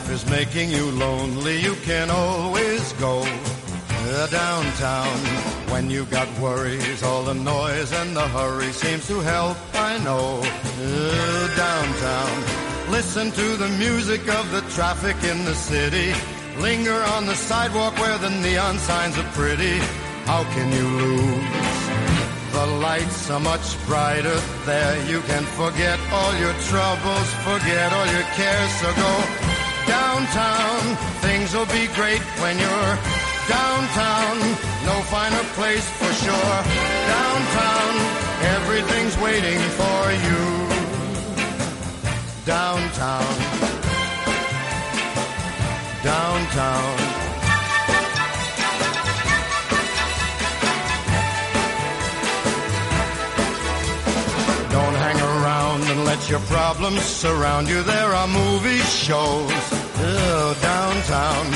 life is making you lonely, you can always go downtown. When you got worries, all the noise and the hurry seems to help, I know. Uh, downtown. Listen to the music of the traffic in the city. Linger on the sidewalk where the neon signs are pretty. How can you lose? The lights are much brighter there. You can forget all your troubles, forget all your cares. So go downtown. Things will be great when you're downtown. No finer place for sure. Downtown, everything's waiting for you. Downtown. Downtown. Let your problems surround you. There are movie shows oh, downtown.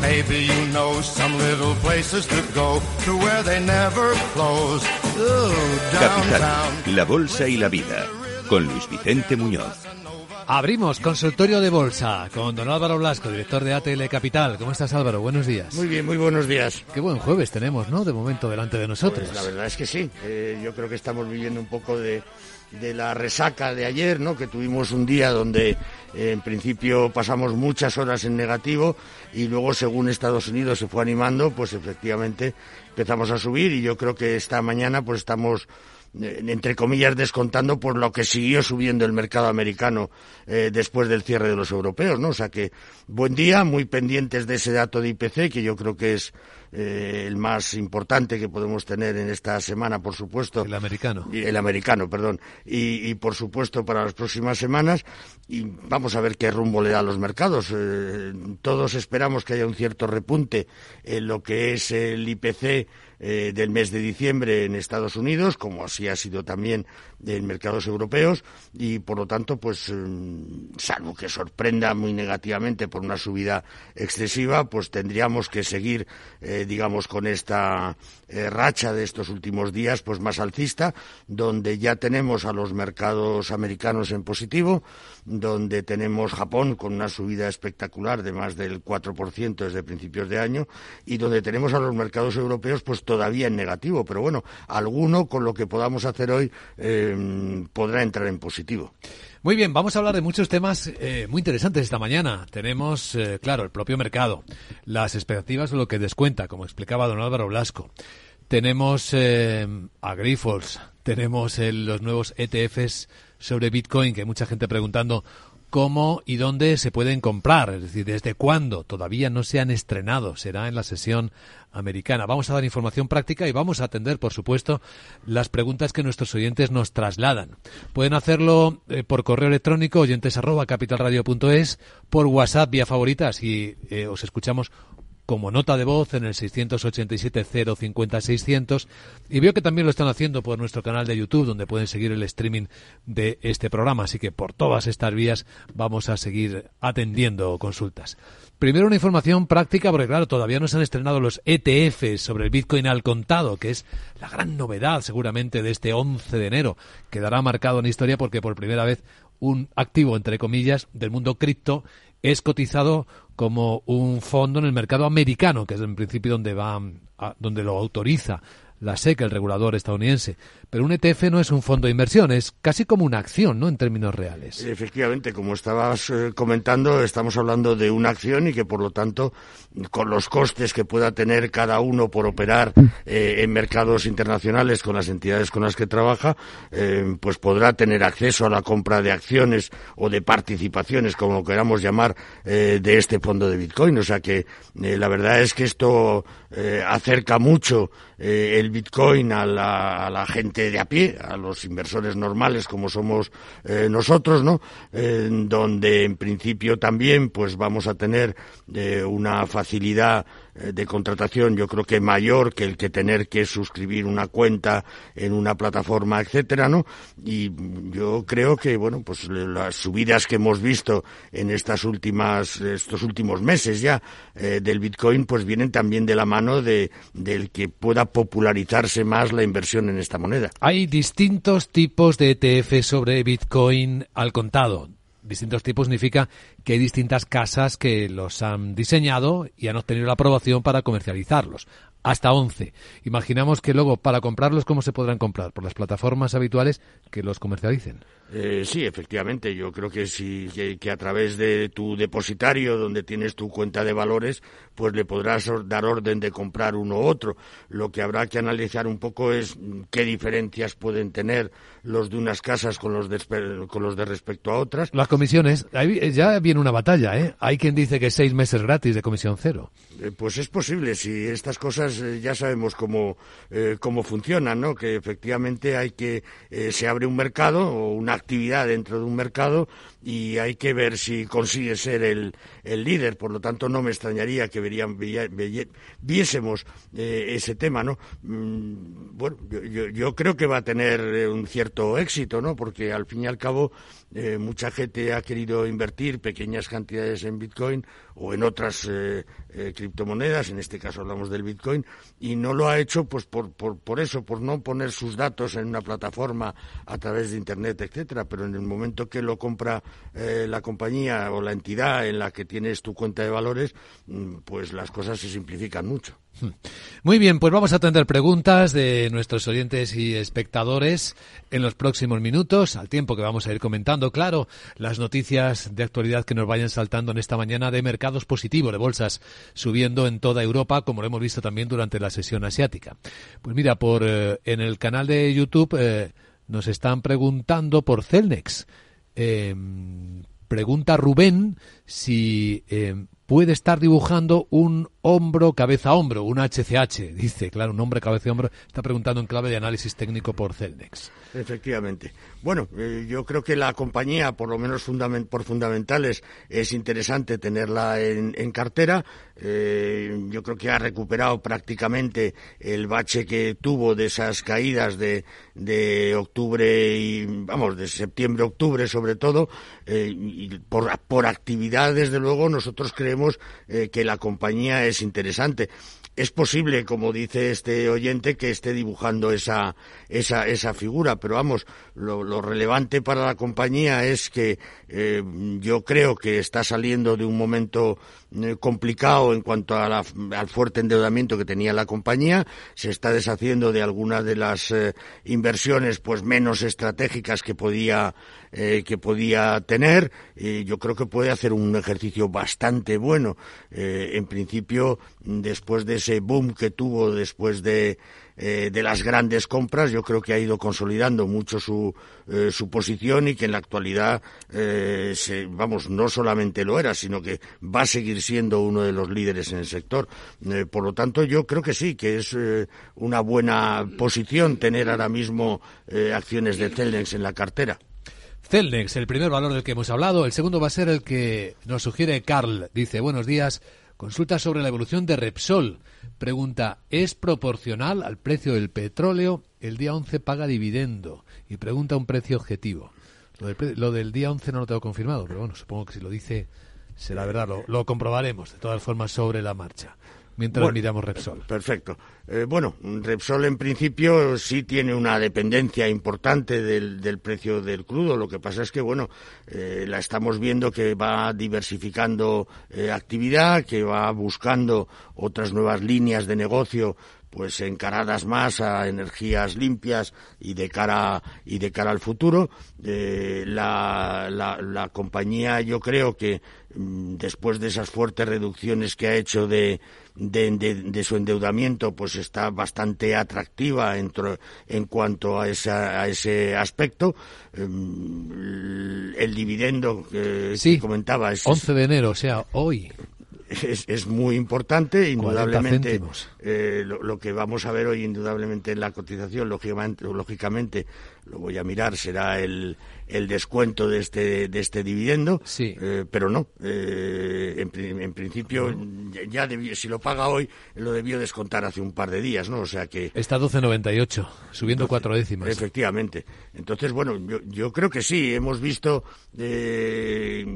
Maybe you know some little places to go to where they never close. Oh, Capital, downtown. la bolsa y la vida, con Luis Vicente Muñoz. Abrimos consultorio de bolsa con don Álvaro Blasco, director de ATL Capital. ¿Cómo estás Álvaro? Buenos días. Muy bien, muy buenos días. Qué buen jueves tenemos, ¿no? De momento delante de nosotros. Pues la verdad es que sí. Eh, yo creo que estamos viviendo un poco de, de la resaca de ayer, ¿no? Que tuvimos un día donde eh, en principio pasamos muchas horas en negativo y luego según Estados Unidos se fue animando, pues efectivamente empezamos a subir y yo creo que esta mañana pues estamos entre comillas descontando por lo que siguió subiendo el mercado americano eh, después del cierre de los europeos, ¿no? O sea que buen día, muy pendientes de ese dato de IPC que yo creo que es eh, el más importante que podemos tener en esta semana, por supuesto. El americano. Y- el americano, perdón. Y, y, por supuesto para las próximas semanas. Y vamos a ver qué rumbo le da a los mercados. Eh, todos esperamos que haya un cierto repunte en lo que es el IPC eh, del mes de diciembre en Estados Unidos, como así ha sido también en mercados europeos, y por lo tanto, pues, mm, salvo que sorprenda muy negativamente por una subida excesiva, pues tendríamos que seguir, eh, digamos, con esta eh, racha de estos últimos días, pues más alcista, donde ya tenemos a los mercados americanos en positivo, donde tenemos Japón con una subida espectacular de más del 4% desde principios de año y donde tenemos a los mercados europeos pues todavía en negativo, pero bueno, alguno con lo que podamos hacer hoy eh, podrá entrar en positivo. Muy bien, vamos a hablar de muchos temas eh, muy interesantes esta mañana. Tenemos, eh, claro, el propio mercado, las expectativas de lo que descuenta, como explicaba don Álvaro Blasco. Tenemos eh, a Grifols, tenemos el- los nuevos ETFs sobre Bitcoin, que hay mucha gente preguntando cómo y dónde se pueden comprar, es decir, desde cuándo. Todavía no se han estrenado, será en la sesión americana. Vamos a dar información práctica y vamos a atender, por supuesto, las preguntas que nuestros oyentes nos trasladan. Pueden hacerlo eh, por correo electrónico oyentes arroba capitalradio.es, por WhatsApp vía favorita, si eh, os escuchamos como nota de voz en el 687-050-600 y veo que también lo están haciendo por nuestro canal de YouTube donde pueden seguir el streaming de este programa. Así que por todas estas vías vamos a seguir atendiendo consultas. Primero una información práctica porque claro todavía no se han estrenado los ETFs sobre el Bitcoin al contado que es la gran novedad seguramente de este 11 de enero. Quedará marcado en historia porque por primera vez un activo entre comillas del mundo cripto es cotizado como un fondo en el mercado americano, que es en principio donde va a- donde lo autoriza la SEC, el regulador estadounidense. Pero un ETF no es un fondo de inversión, es casi como una acción, ¿no? En términos reales. Efectivamente, como estabas eh, comentando, estamos hablando de una acción y que, por lo tanto, con los costes que pueda tener cada uno por operar eh, en mercados internacionales con las entidades con las que trabaja, eh, pues podrá tener acceso a la compra de acciones o de participaciones, como queramos llamar, de este fondo de Bitcoin. O sea que la verdad es que esto acerca mucho el Bitcoin a la, a la gente de a pie, a los inversores normales como somos eh, nosotros, ¿no? Eh, donde en principio también pues vamos a tener eh, una facilidad eh, de contratación yo creo que mayor que el que tener que suscribir una cuenta en una plataforma, etcétera, ¿no? Y yo creo que bueno, pues las subidas que hemos visto en estas últimas estos últimos meses ya eh, del Bitcoin pues vienen también de la mano de del que pueda popularizarse más la inversión en esta moneda. Hay distintos tipos de ETF sobre Bitcoin al contado. Distintos tipos significa que hay distintas casas que los han diseñado y han obtenido la aprobación para comercializarlos hasta 11. Imaginamos que luego, para comprarlos, ¿cómo se podrán comprar? Por las plataformas habituales que los comercialicen. Eh, sí, efectivamente. Yo creo que, si, que, a través de tu depositario, donde tienes tu cuenta de valores, pues le podrás dar orden de comprar uno u otro. Lo que habrá que analizar un poco es qué diferencias pueden tener los de unas casas con los de, con los de respecto a otras. Las comisiones, ya viene una batalla, ¿eh? Hay quien dice que seis meses gratis de comisión cero. Eh, pues es posible, si estas cosas eh, ya sabemos cómo, eh, cómo funcionan, ¿no? Que efectivamente hay que, se abre un mercado o una actividad dentro de un mercado y hay que ver si consigue ser el, el líder. Por lo tanto, no me extrañaría que verían, viésemos ese tema, ¿no? Mm, bueno, yo, yo, creo que va a tener un cierto éxito, ¿no? Porque al fin y al cabo mucha gente ha querido invertir pequeñas cantidades en Bitcoin o en otras criptomonedas, en este caso hablamos del Bitcoin, y no lo ha hecho pues por, por, por, eso, por no poner sus datos en una plataforma a través de Internet, etcétera, pero en el momento que lo compra eh, la compañía o la entidad en la que tienes tu cuenta de valores, mm, pues las cosas se simplifican mucho. Muy bien, pues vamos a atender preguntas de nuestros oyentes y espectadores en los próximos minutos, al tiempo que vamos a ir comentando, claro, las noticias de actualidad que nos vayan saltando en esta mañana de mercados positivos, de bolsas subiendo en toda Europa, como lo hemos visto también durante la sesión asiática. Pues mira, por eh, en el canal de YouTube eh, nos están preguntando por Celnex. Em, pregunta Rubén si em, puede estar dibujando un hombro, cabeza, hombro, un HCH. Dice, claro, un hombre, cabeza, hombro. Está preguntando en clave de análisis técnico por Celnex. Efectivamente. Bueno, eh, yo creo que la compañía, por lo menos por fundamentales, es interesante tenerla en, cartera. Eh, yo creo que ha recuperado prácticamente el bache que tuvo de esas caídas de, de octubre y, vamos, de septiembre-octubre sobre todo. Eh, y por, por actividad, desde luego, nosotros creemos que la compañía es interesante es posible, como dice este oyente, que esté dibujando esa, esa, esa figura, pero vamos, lo, relevante para la compañía es que eh, yo creo que está saliendo de un momento eh, complicado en cuanto a al fuerte endeudamiento que tenía la compañía, se está deshaciendo de algunas de las eh, inversiones pues menos estratégicas que podía que podía tener. y yo creo que puede hacer un ejercicio bastante bueno. en principio, después de ese boom que tuvo después de, eh, de las grandes compras, yo creo que ha ido consolidando mucho su, eh, su posición y que en la actualidad, eh, vamos, no solamente lo era, sino que va a seguir siendo uno de los líderes en el sector. por lo tanto, yo creo que sí, que es una buena posición tener ahora mismo acciones de Celnex en la cartera. Celnex, el primer valor del que hemos hablado. El segundo va a ser el que nos sugiere Carl. Dice, buenos días. Consulta sobre la evolución de Repsol. Pregunta, ¿es proporcional al precio del petróleo? El día 11 paga dividendo y pregunta un precio objetivo. Lo del, día 11 no lo tengo confirmado, pero bueno, supongo que si lo dice será verdad. lo comprobaremos de todas formas sobre la marcha mientras miramos Repsol. Perfecto. Eh, bueno, Repsol en principio sí tiene una dependencia importante del, precio del crudo. Lo que pasa es que, bueno, eh, la estamos viendo que va diversificando eh, actividad, que va buscando otras nuevas líneas de negocio pues encaradas más a energías limpias y de cara y de cara al futuro la, la, compañía yo creo que mm, después de esas fuertes reducciones que ha hecho de de, su endeudamiento pues está bastante atractiva en, en cuanto a, a ese aspecto. Em, el dividendo que, comentaba es 11 de enero, o sea, hoy. Es, es, muy importante, indudablemente. Eh, lo, que vamos a ver hoy, indudablemente, en la cotización, lógicamente, lógicamente lo voy a mirar, será el, el descuento de este, de este dividendo, sí. Eh, pero no. Eh, en, en, principio, ya si lo paga hoy, lo debió descontar hace un par de días, ¿no? O sea que... Está 12,98, subiendo cuatro décimas. Efectivamente. Entonces, bueno, yo, yo creo que sí, hemos visto eh,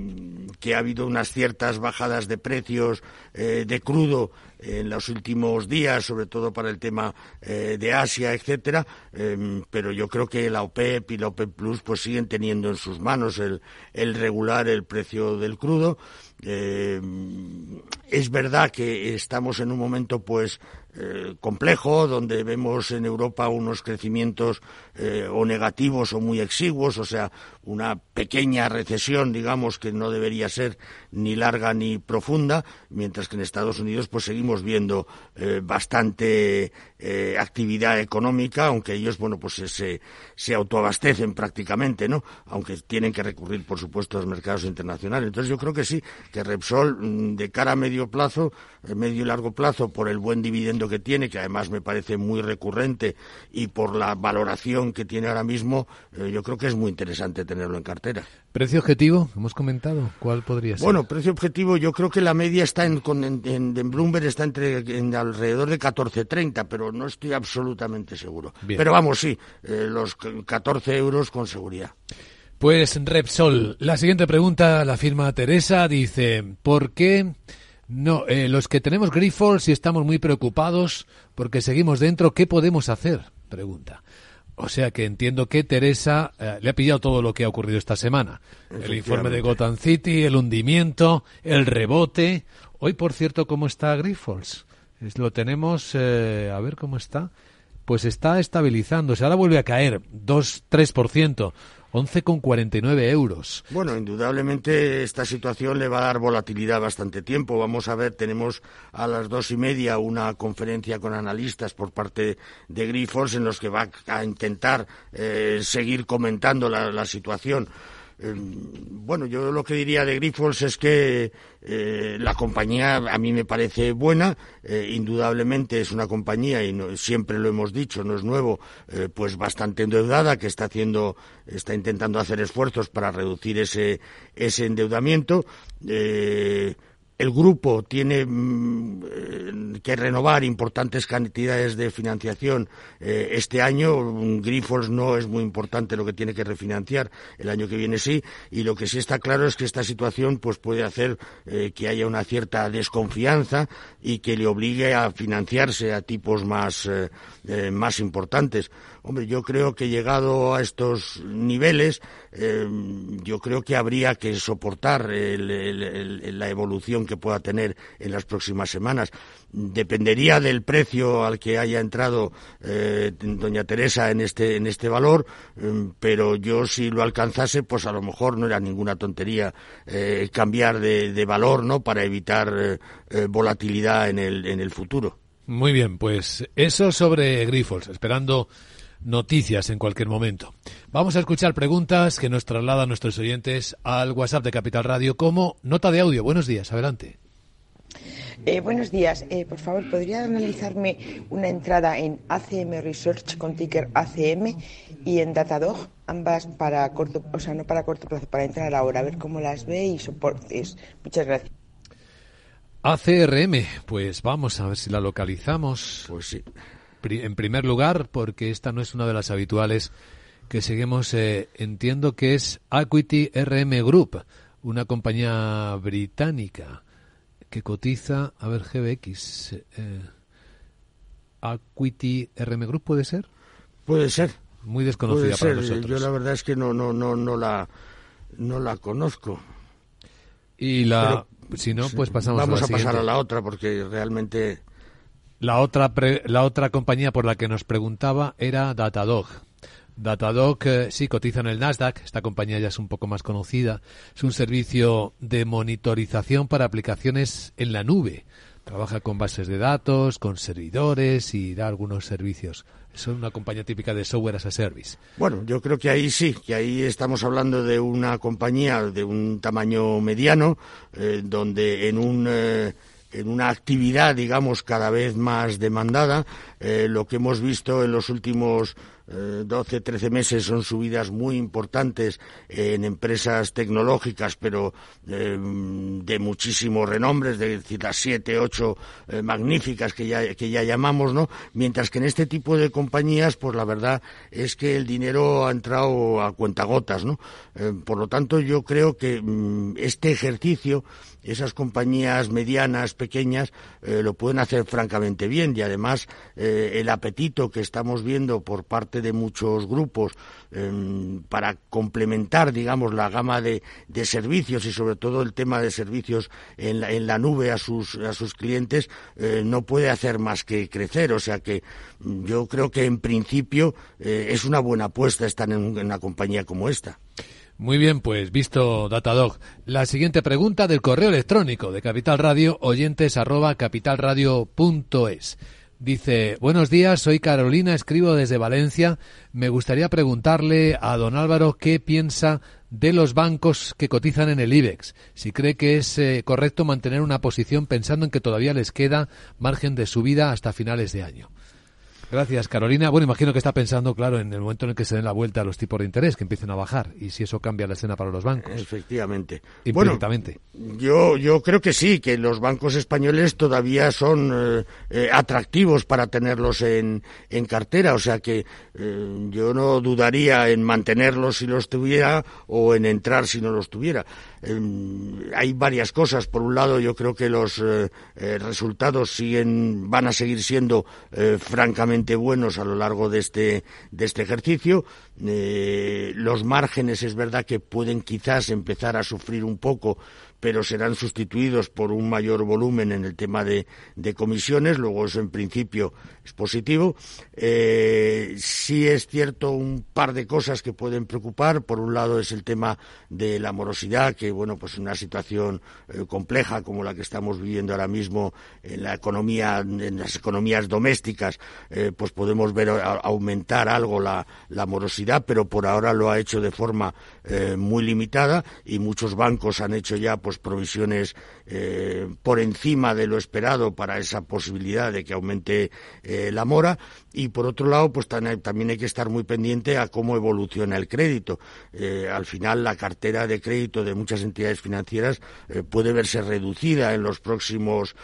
que ha habido unas ciertas bajadas de precios de crudo en los últimos días, sobre todo para el tema eh, de Asia, etcétera, em, pero yo creo que la OPEP y la OPEP Plus pues siguen teniendo en sus manos el, el regular el precio del crudo. Em, es verdad que estamos en un momento pues eh, complejo, donde vemos en Europa unos crecimientos eh, o negativos o muy exiguos, o sea, una pequeña recesión, digamos, que no debería ser ni larga ni profunda, mientras que en Estados Unidos pues seguimos viendo eh, bastante actividad económica, aunque ellos, bueno, pues se, se autoabastecen prácticamente, ¿no? Aunque tienen que recurrir, por supuesto, a los mercados internacionales. Entonces yo creo que sí, que Repsol, mm, de cara a medio plazo, medio y largo plazo, por el buen dividendo que tiene, que además me parece muy recurrente, y por la valoración que tiene ahora mismo, eh, yo creo que es muy interesante tenerlo en cartera. ¿Precio objetivo? Hemos comentado. ¿Cuál podría ser? Bueno, precio objetivo, yo creo que la media está en, en, Bloomberg está entre en alrededor de 14.30, pero no estoy absolutamente seguro. Pero vamos, sí, eh, los 14 euros con seguridad. Pues Repsol, la siguiente pregunta la firma Teresa, dice, ¿por qué no, eh, los que tenemos Grifols y estamos muy preocupados porque seguimos dentro, ¿qué podemos hacer? Pregunta. O sea que entiendo que Teresa eh, le ha pillado todo lo que ha ocurrido esta semana. El informe de Gotham City, el hundimiento, el rebote. Hoy, por cierto, ¿cómo está Grifols? lo tenemos, eh, a ver cómo está. Pues está estabilizándose. Ahora vuelve a caer, 2-3%. 11,49 euros. Bueno, indudablemente esta situación le va a dar volatilidad bastante tiempo. Vamos a ver, tenemos a las dos y media una conferencia con analistas por parte de Grifols en los que va a intentar eh, seguir comentando la situación. Bueno, yo lo que diría de Grifols es que eh, la compañía a mí me parece buena, eh, indudablemente es una compañía y siempre lo hemos dicho, no es nuevo, eh, pues bastante endeudada que está haciendo, está intentando hacer esfuerzos para reducir ese ese endeudamiento el grupo tiene mm, eh, que renovar importantes cantidades de financiación eh, este año. Grifols no es muy importante lo que tiene que refinanciar. El año que viene sí. Y lo que sí está claro es que esta situación pues puede hacer eh, que haya una cierta desconfianza y que le obligue a financiarse a tipos más, más importantes. Hombre, yo creo que llegado a estos niveles, yo creo que habría que soportar la evolución que pueda tener en las próximas semanas. Dependería del precio al que haya entrado eh, doña Teresa en este, en este valor, em, pero yo si lo alcanzase, pues a lo mejor no era ninguna tontería eh, cambiar de, valor, ¿no? Para evitar eh, volatilidad en el, en el futuro. Muy bien, pues eso sobre Grifols, esperando noticias en cualquier momento. Vamos a escuchar preguntas que nos trasladan nuestros oyentes al WhatsApp de Capital Radio como nota de audio. Buenos días, adelante. Eh, buenos días. Eh, por favor, ¿podría analizarme una entrada en ACM Research con ticker ACM y en Datadog, ambas para corto, o sea, no para corto plazo, para entrar ahora, a ver cómo las ve y soportes? Muchas gracias. ACRM, pues vamos a ver si la localizamos. Pues sí en primer lugar, porque esta no es una de las habituales que seguimos, eh, entiendo que es Equity RM Group, una compañía británica que cotiza, a ver, GBX. Eh, Equity RM Group puede ser? Puede ser. Muy desconocida para nosotros. Yo la verdad es que no, no, no, no la, no la conozco. Y la, si no, pues pasamos Vamos a, a pasar a la otra porque realmente la otra, la otra compañía por la que nos preguntaba era Datadog. Datadog eh, sí cotiza en el Nasdaq, esta compañía ya es un poco más conocida. Es un servicio de monitorización para aplicaciones en la nube. Trabaja con bases de datos, con servidores y da algunos servicios. Es una compañía típica de software as a service. Bueno, yo creo que ahí sí, que ahí estamos hablando de una compañía de un tamaño mediano, eh, donde en un eh, en una actividad, digamos, cada vez más demandada. Eh, lo que hemos visto en los últimos 12, 13 meses son subidas muy importantes en empresas tecnológicas, pero de muchísimo renombre, es decir, las 7, 8 magníficas que ya, que ya llamamos, ¿no? Mientras que en este tipo de compañías, pues la verdad es que el dinero ha entrado a cuentagotas, ¿no? por lo tanto, yo creo que mm, este ejercicio esas compañías medianas, pequeñas, eh, lo pueden hacer francamente bien y además eh, el apetito que estamos viendo por parte de muchos grupos em, para complementar, digamos, la gama de, servicios y sobre todo el tema de servicios en la, en la nube a sus, a sus clientes eh, no puede hacer más que crecer. O sea que mm, yo creo que en principio es una buena apuesta estar en una compañía como esta. Muy bien, pues visto Datadog. La siguiente pregunta del correo electrónico de Capital Radio, oyentes arroba capitalradio.es. Dice, buenos días, soy Carolina, escribo desde Valencia. Me gustaría preguntarle a don Álvaro qué piensa de los bancos que cotizan en el IBEX. Si cree que es eh, correcto mantener una posición pensando en que todavía les queda margen de subida hasta finales de año. Gracias, Carolina. Bueno, imagino que está pensando, claro, en el momento en el que se den la vuelta a los tipos de interés, que empiecen a bajar, y si eso cambia la escena para los bancos. Efectivamente. Bueno, yo, yo creo que sí, que los bancos españoles todavía son eh, eh, atractivos para tenerlos en, en cartera, o sea que eh, yo no dudaría en mantenerlos si los tuviera o en entrar si no los tuviera. Em, hay varias cosas. Por un lado, yo creo que los eh, resultados siguen, van a seguir siendo eh, buenos a lo largo de este, de este ejercicio. los márgenes es verdad que pueden quizás empezar a sufrir un poco pero serán sustituidos por un mayor volumen en el tema de, comisiones, luego eso en principio es positivo. Eh, sí es cierto un par de cosas que pueden preocupar. Por un lado es el tema de la morosidad, que bueno, pues una situación eh, compleja como la que estamos viviendo ahora mismo en la economía, en las economías domésticas, eh, pues podemos ver aumentar algo la, la, morosidad, pero por ahora lo ha hecho de forma muy limitada y muchos bancos han hecho ya pues provisiones eh, por encima de lo esperado para esa posibilidad de que aumente eh, la mora y por otro lado pues también hay que estar muy pendiente a cómo evoluciona el crédito eh, al final la cartera de crédito de muchas entidades financieras puede verse reducida en los próximos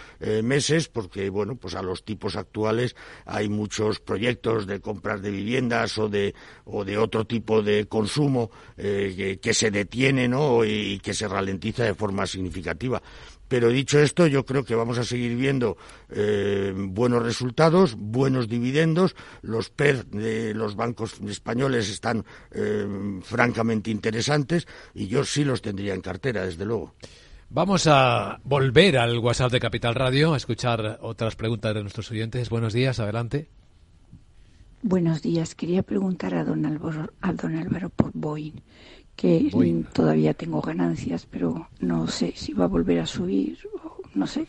meses porque bueno pues a los tipos actuales hay muchos proyectos de compras de viviendas o de o de otro tipo de consumo que, se detiene ¿no? y que se ralentiza de forma más significativa. Pero dicho esto, yo creo que vamos a seguir viendo eh, buenos resultados, buenos dividendos. Los PER de los bancos españoles están eh, francamente interesantes y yo sí los tendría en cartera, desde luego. Vamos a volver al WhatsApp de Capital Radio a escuchar otras preguntas de nuestros oyentes. Buenos días, adelante. Buenos días. Quería preguntar a don Álvaro, a don Álvaro por Boeing que todavía tengo ganancias, pero no sé si va a volver a subir, o no sé.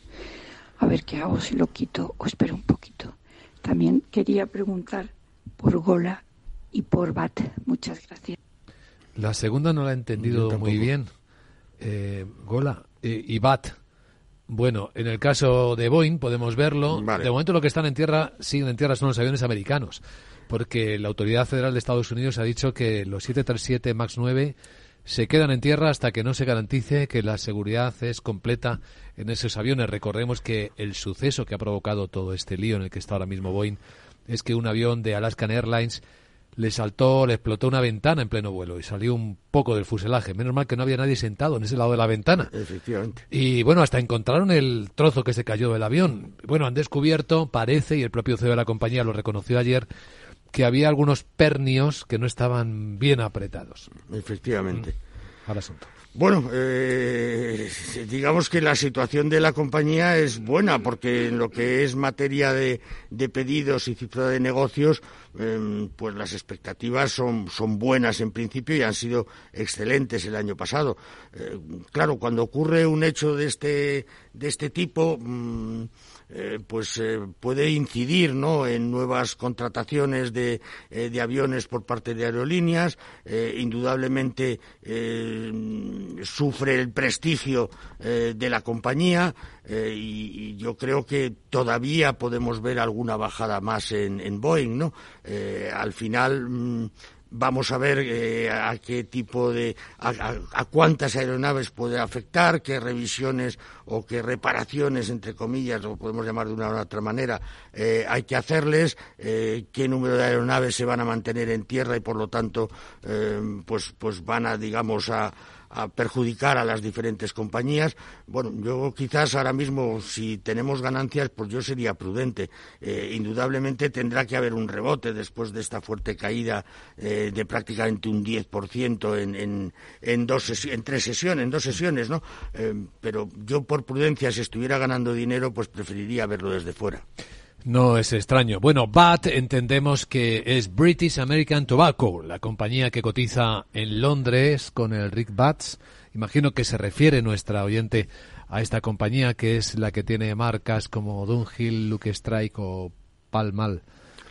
A ver qué hago, si lo quito o espero un poquito. También quería preguntar por Gola y por BAT. Muchas gracias. La segunda no la he entendido muy bien. Eh, Gola eh, y BAT. Bueno, en el caso de Boeing podemos verlo. De momento lo que están en tierra, siguen en tierra son los aviones americanos porque la Autoridad Federal de Estados Unidos ha dicho que los 737 MAX 9 se quedan en tierra hasta que no se garantice que la seguridad es completa en esos aviones. Recordemos que el suceso que ha provocado todo este lío en el que está ahora mismo Boeing es que un avión de Alaskan Airlines le saltó, le explotó una ventana en pleno vuelo y salió un poco del fuselaje. Menos mal que no había nadie sentado en ese lado de la ventana. Efectivamente. Y bueno, hasta encontraron el trozo que se cayó del avión. Bueno, han descubierto, parece, y el propio CEO de la compañía lo reconoció ayer, que había algunos pernios que no estaban bien apretados. Efectivamente. Mm. Al asunto. Bueno, eh, digamos que la situación de la compañía es buena porque en lo que es materia de, pedidos y cifra de negocios, em, pues las expectativas son, son buenas en principio y han sido excelentes el año pasado. Eh, claro, cuando ocurre un hecho de este, de este tipo, mm, eh, pues puede incidir ¿no? en nuevas contrataciones de, de aviones por parte de aerolíneas. indudablemente sufre el prestigio de la compañía y, yo creo que todavía podemos ver alguna bajada más en, en Boeing. ¿no? al final. Mm, Vamos a ver eh, a qué tipo de, a, cuántas aeronaves puede afectar, qué revisiones o qué reparaciones, entre comillas, lo podemos llamar de una u otra manera, eh, hay que hacerles, eh, qué número de aeronaves se van a mantener en tierra y, por lo tanto, pues, pues van a, digamos, a, a perjudicar a las diferentes compañías. Bueno, yo quizás ahora mismo, si tenemos ganancias, pues yo sería prudente. Eh, indudablemente tendrá que haber un rebote después de esta fuerte caída eh, de prácticamente un 10% en, en, en, dos en tres sesiones, en dos sesiones, ¿no? Eh, pero yo, por prudencia, si estuviera ganando dinero, pues preferiría verlo desde fuera. No es extraño. Bueno, BAT entendemos que es British American Tobacco, la compañía que cotiza en Londres con el Rick Bats. Imagino que se refiere nuestra oyente a esta compañía que es la que tiene marcas como Dunhill, Luke Strike o Palmal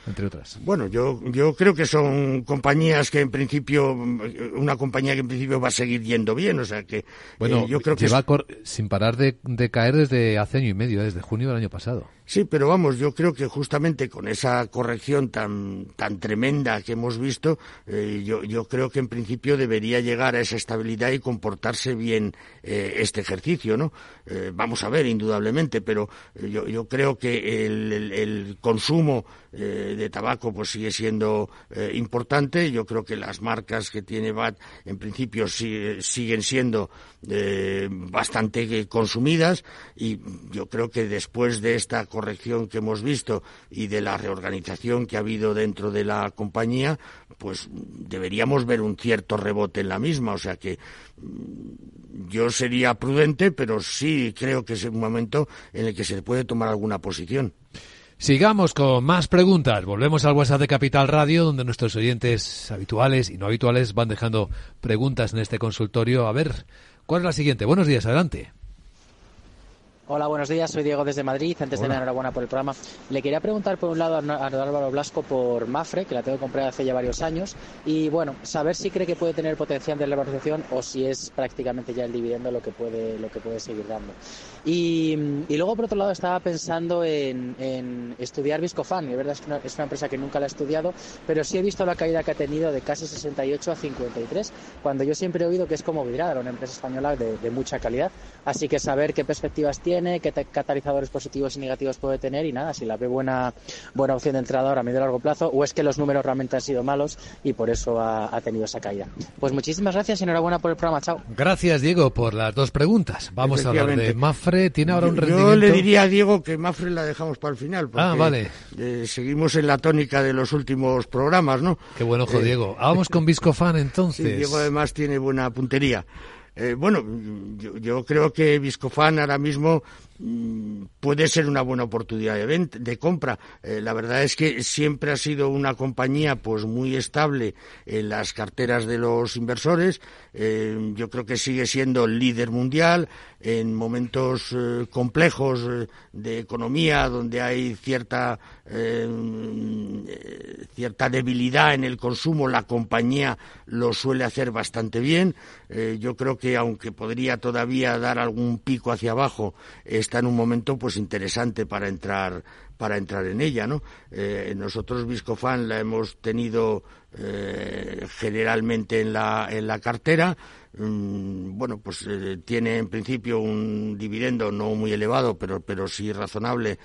entre otras. Bueno, yo, yo creo que son compañías que en principio, una compañía que en principio va a seguir yendo bien, o sea que eh, bueno, yo creo que lleva sin parar de, de, caer desde hace año y medio, desde junio del año pasado. Sí, pero vamos, yo creo que justamente con esa corrección tan, tan tremenda que hemos visto, eh, yo, yo creo que en principio debería llegar a esa estabilidad y comportarse bien eh, este ejercicio, ¿no? Eh, vamos a ver, indudablemente, pero yo, yo creo que el, el, consumo de tabaco pues sigue siendo importante. Yo creo que las marcas que tiene BAT en principio siguen siendo bastante consumidas y yo creo que después de esta corrección que hemos visto y de la reorganización que ha habido dentro de la compañía, pues deberíamos ver un cierto rebote en la misma. O sea que mm, yo sería prudente, pero sí creo que es un momento en el que se puede tomar alguna posición. Sigamos con más preguntas. Volvemos al WhatsApp de Capital Radio, donde nuestros oyentes habituales y no habituales van dejando preguntas en este consultorio. A ver, ¿cuál es la siguiente? Buenos días, adelante. Hola, buenos días. Soy Diego desde Madrid. Antes de nada, enhorabuena por el programa. Le quería preguntar, por un lado, a Álvaro Blasco por Mafre, que la tengo comprada hace ya varios años. Y bueno, saber si cree que puede tener potencial de revalorización o si es prácticamente ya el dividendo lo que puede, lo que puede seguir dando. Y, luego, por otro lado, estaba pensando en, estudiar Viscofan. Es verdad es una, es una empresa que nunca la he estudiado, pero sí he visto la caída que ha tenido de casi 68 a 53, cuando yo siempre he oído que es como Vidrada, una empresa española de, de mucha calidad. Así que saber qué perspectivas tiene tiene, qué catalizadores positivos y negativos puede tener y nada, si la ve buena, buena opción de entrada ahora a medio y largo plazo o es que los números realmente han sido malos y por eso ha, tenido esa caída. Pues muchísimas gracias y enhorabuena por el programa. Chao. Gracias, Diego, por las dos preguntas. Vamos a hablar de Mafre. Tiene ahora un rendimiento. Yo le diría a Diego que Mafre la dejamos para el final. Porque, ah, vale. Eh, seguimos en la tónica de los últimos programas, ¿no? Qué buen ojo, eh, Diego. Vamos con Viscofan entonces. Sí, Diego además tiene buena puntería. Eh, bueno, yo, creo que Viscofan ahora mismo mm, puede ser una buena oportunidad de, de compra. Eh, la verdad es que siempre ha sido una compañía pues muy estable en las carteras de los inversores. Eh, yo creo que sigue siendo el líder mundial en momentos complejos de economía donde hay cierta cierta debilidad en el consumo. La compañía lo suele hacer bastante bien. yo creo que que aunque podría todavía dar algún pico hacia abajo, está en un momento pues interesante para entrar para entrar en ella, ¿no? Eh, nosotros Viscofan la hemos tenido eh, generalmente en la en la cartera. Mm, bueno, pues eh, tiene en principio un dividendo no muy elevado, pero pero sí razonable,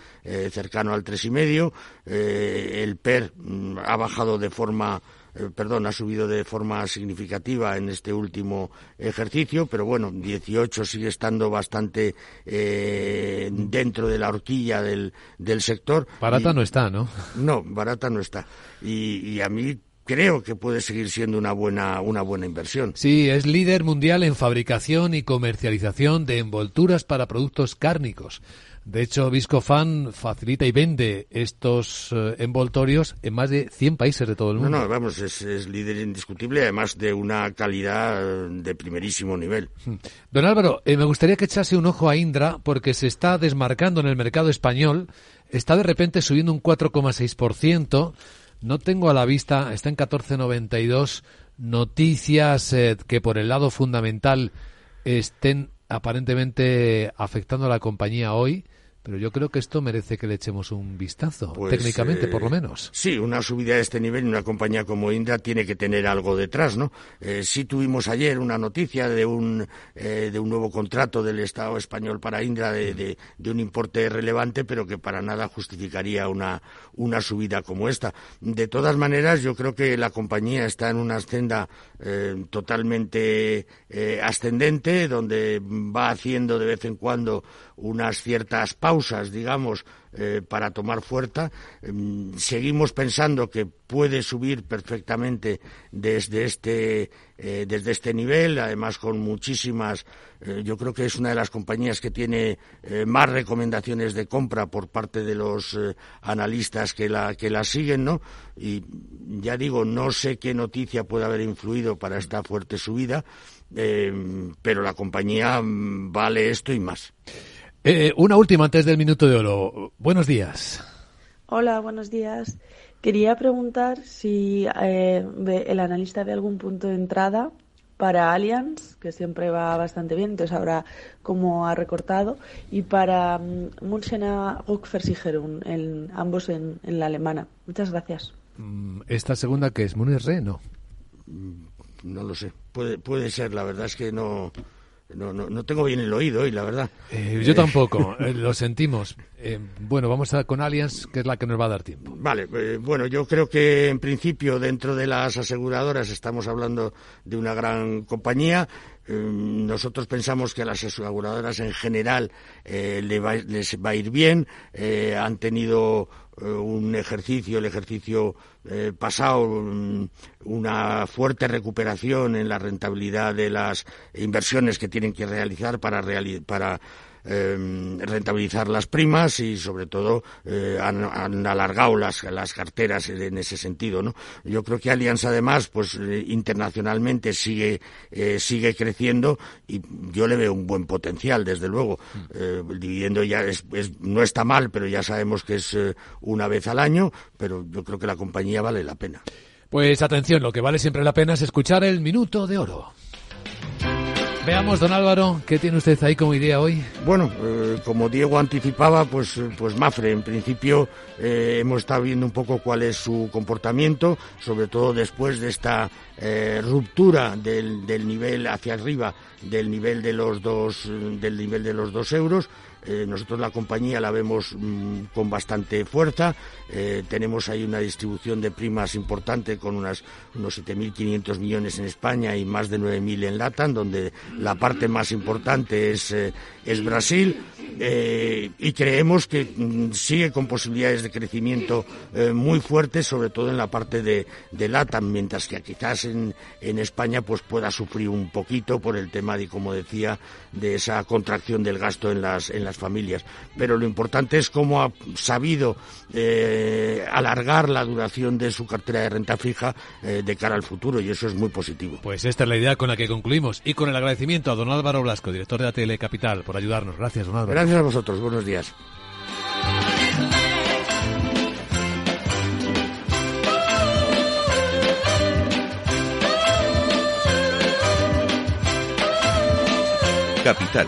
cercano al tres y medio. el PER mm, ha bajado de forma eh, perdón, ha subido de forma significativa en este último ejercicio, pero bueno, 18 sigue estando bastante eh, dentro de la horquilla del, del sector. Barata no está, ¿no? No, barata no está. Y, y a mí creo que puede seguir siendo una buena, una buena inversión. Sí, es líder mundial en fabricación y comercialización de envolturas para productos cárnicos. De hecho, Viscofan facilita y vende estos eh, envoltorios en más de 100 países de todo el mundo. No, no, vamos, es, líder indiscutible, además de una calidad de primerísimo nivel. Hmm. Don Álvaro, eh, me gustaría que echase un ojo a Indra porque se está desmarcando en el mercado español, está de repente subiendo un 4,6%. No tengo a la vista, está en 14,92 noticias eh, que por el lado fundamental estén aparentemente afectando a la compañía hoy. Pero yo creo que esto merece que le echemos un vistazo, pues, técnicamente por lo eh, menos. Sí, una subida de este nivel en una compañía como Indra tiene que tener algo detrás, ¿no? Eh, sí tuvimos ayer una noticia de un, eh, de un nuevo contrato del Estado español para Indra de, de, un importe relevante, pero que para nada justificaría una, una subida como esta. De todas maneras, yo creo que la compañía está en una senda totalmente ascendente, donde va haciendo de vez en cuando unas ciertas pausas, digamos, eh, para tomar fuerza. Em, seguimos pensando que puede subir perfectamente desde este, eh, desde este nivel, además con muchísimas. Eh, yo creo que es una de las compañías que tiene más recomendaciones de compra por parte de los analistas que la, que la siguen, ¿no? Y ya digo, no sé qué noticia puede haber influido para esta fuerte subida, pero la compañía mm, vale esto y más. Eh, una última antes del minuto de oro. Buenos días. Hola, buenos días. Quería preguntar si eh, el analista ve algún punto de entrada para Allianz, que siempre va bastante bien, entonces ahora cómo ha recortado, y para um, Münchener Rückversicherung, en, ambos en, la alemana. Muchas gracias. Mm, ¿Esta segunda que es? ¿Munich Re? No. Mm, no lo sé. Puede, puede ser, la verdad es que no no, no, no tengo bien el oído hoy, la verdad. Eh, yo tampoco, eh, lo sentimos. Eh, bueno, vamos a, con Allianz, que es la que nos va a dar tiempo. Vale, bueno, yo creo que en principio dentro de las aseguradoras estamos hablando de una gran compañía. Nosotros pensamos que a las aseguradoras en general les va a ir bien. han tenido un ejercicio, el ejercicio eh, pasado mm, una fuerte recuperación en la rentabilidad de las inversiones que tienen que realizar para, para Em, rentabilizar las primas y sobre todo eh, han, alargado las, las carteras en ese sentido no yo creo que Allianz además pues eh, internacionalmente sigue eh, sigue creciendo y yo le veo un buen potencial desde luego. El dividendo ya es, no está mal pero ya sabemos que es una vez al año pero yo creo que la compañía vale la pena. Pues atención lo que vale siempre la pena es escuchar el minuto de oro Veamos, don Álvaro, ¿qué tiene usted ahí como idea hoy? Bueno, eh, como Diego anticipaba, pues, eh, pues Mafre, en principio eh, hemos estado viendo un poco cuál es su comportamiento, sobre todo después de esta ruptura del, del nivel hacia arriba del nivel de los dos del nivel de los dos euros eh, nosotros la compañía la vemos mm, con bastante fuerza. Eh, tenemos ahí una distribución de primas importante con unas, unos 7.500 millones en España y más de 9.000 en LATAM, donde la parte más importante es, eh, es Brasil. y creemos que mm, sigue con posibilidades de crecimiento muy fuertes, sobre todo en la parte de, de LATAM, mientras que quizás en, en España pues pueda sufrir un poquito por el tema de, como decía, de esa contracción del gasto en las, en las familias. Pero lo importante es cómo ha sabido eh, alargar la duración de su cartera de renta fija eh, de cara al futuro y eso es muy positivo. Pues esta es la idea con la que concluimos y con el agradecimiento a don Álvaro Blasco, director de ATL Capital, por ayudarnos. Gracias, don Álvaro. Gracias a vosotros. Buenos días. Capital,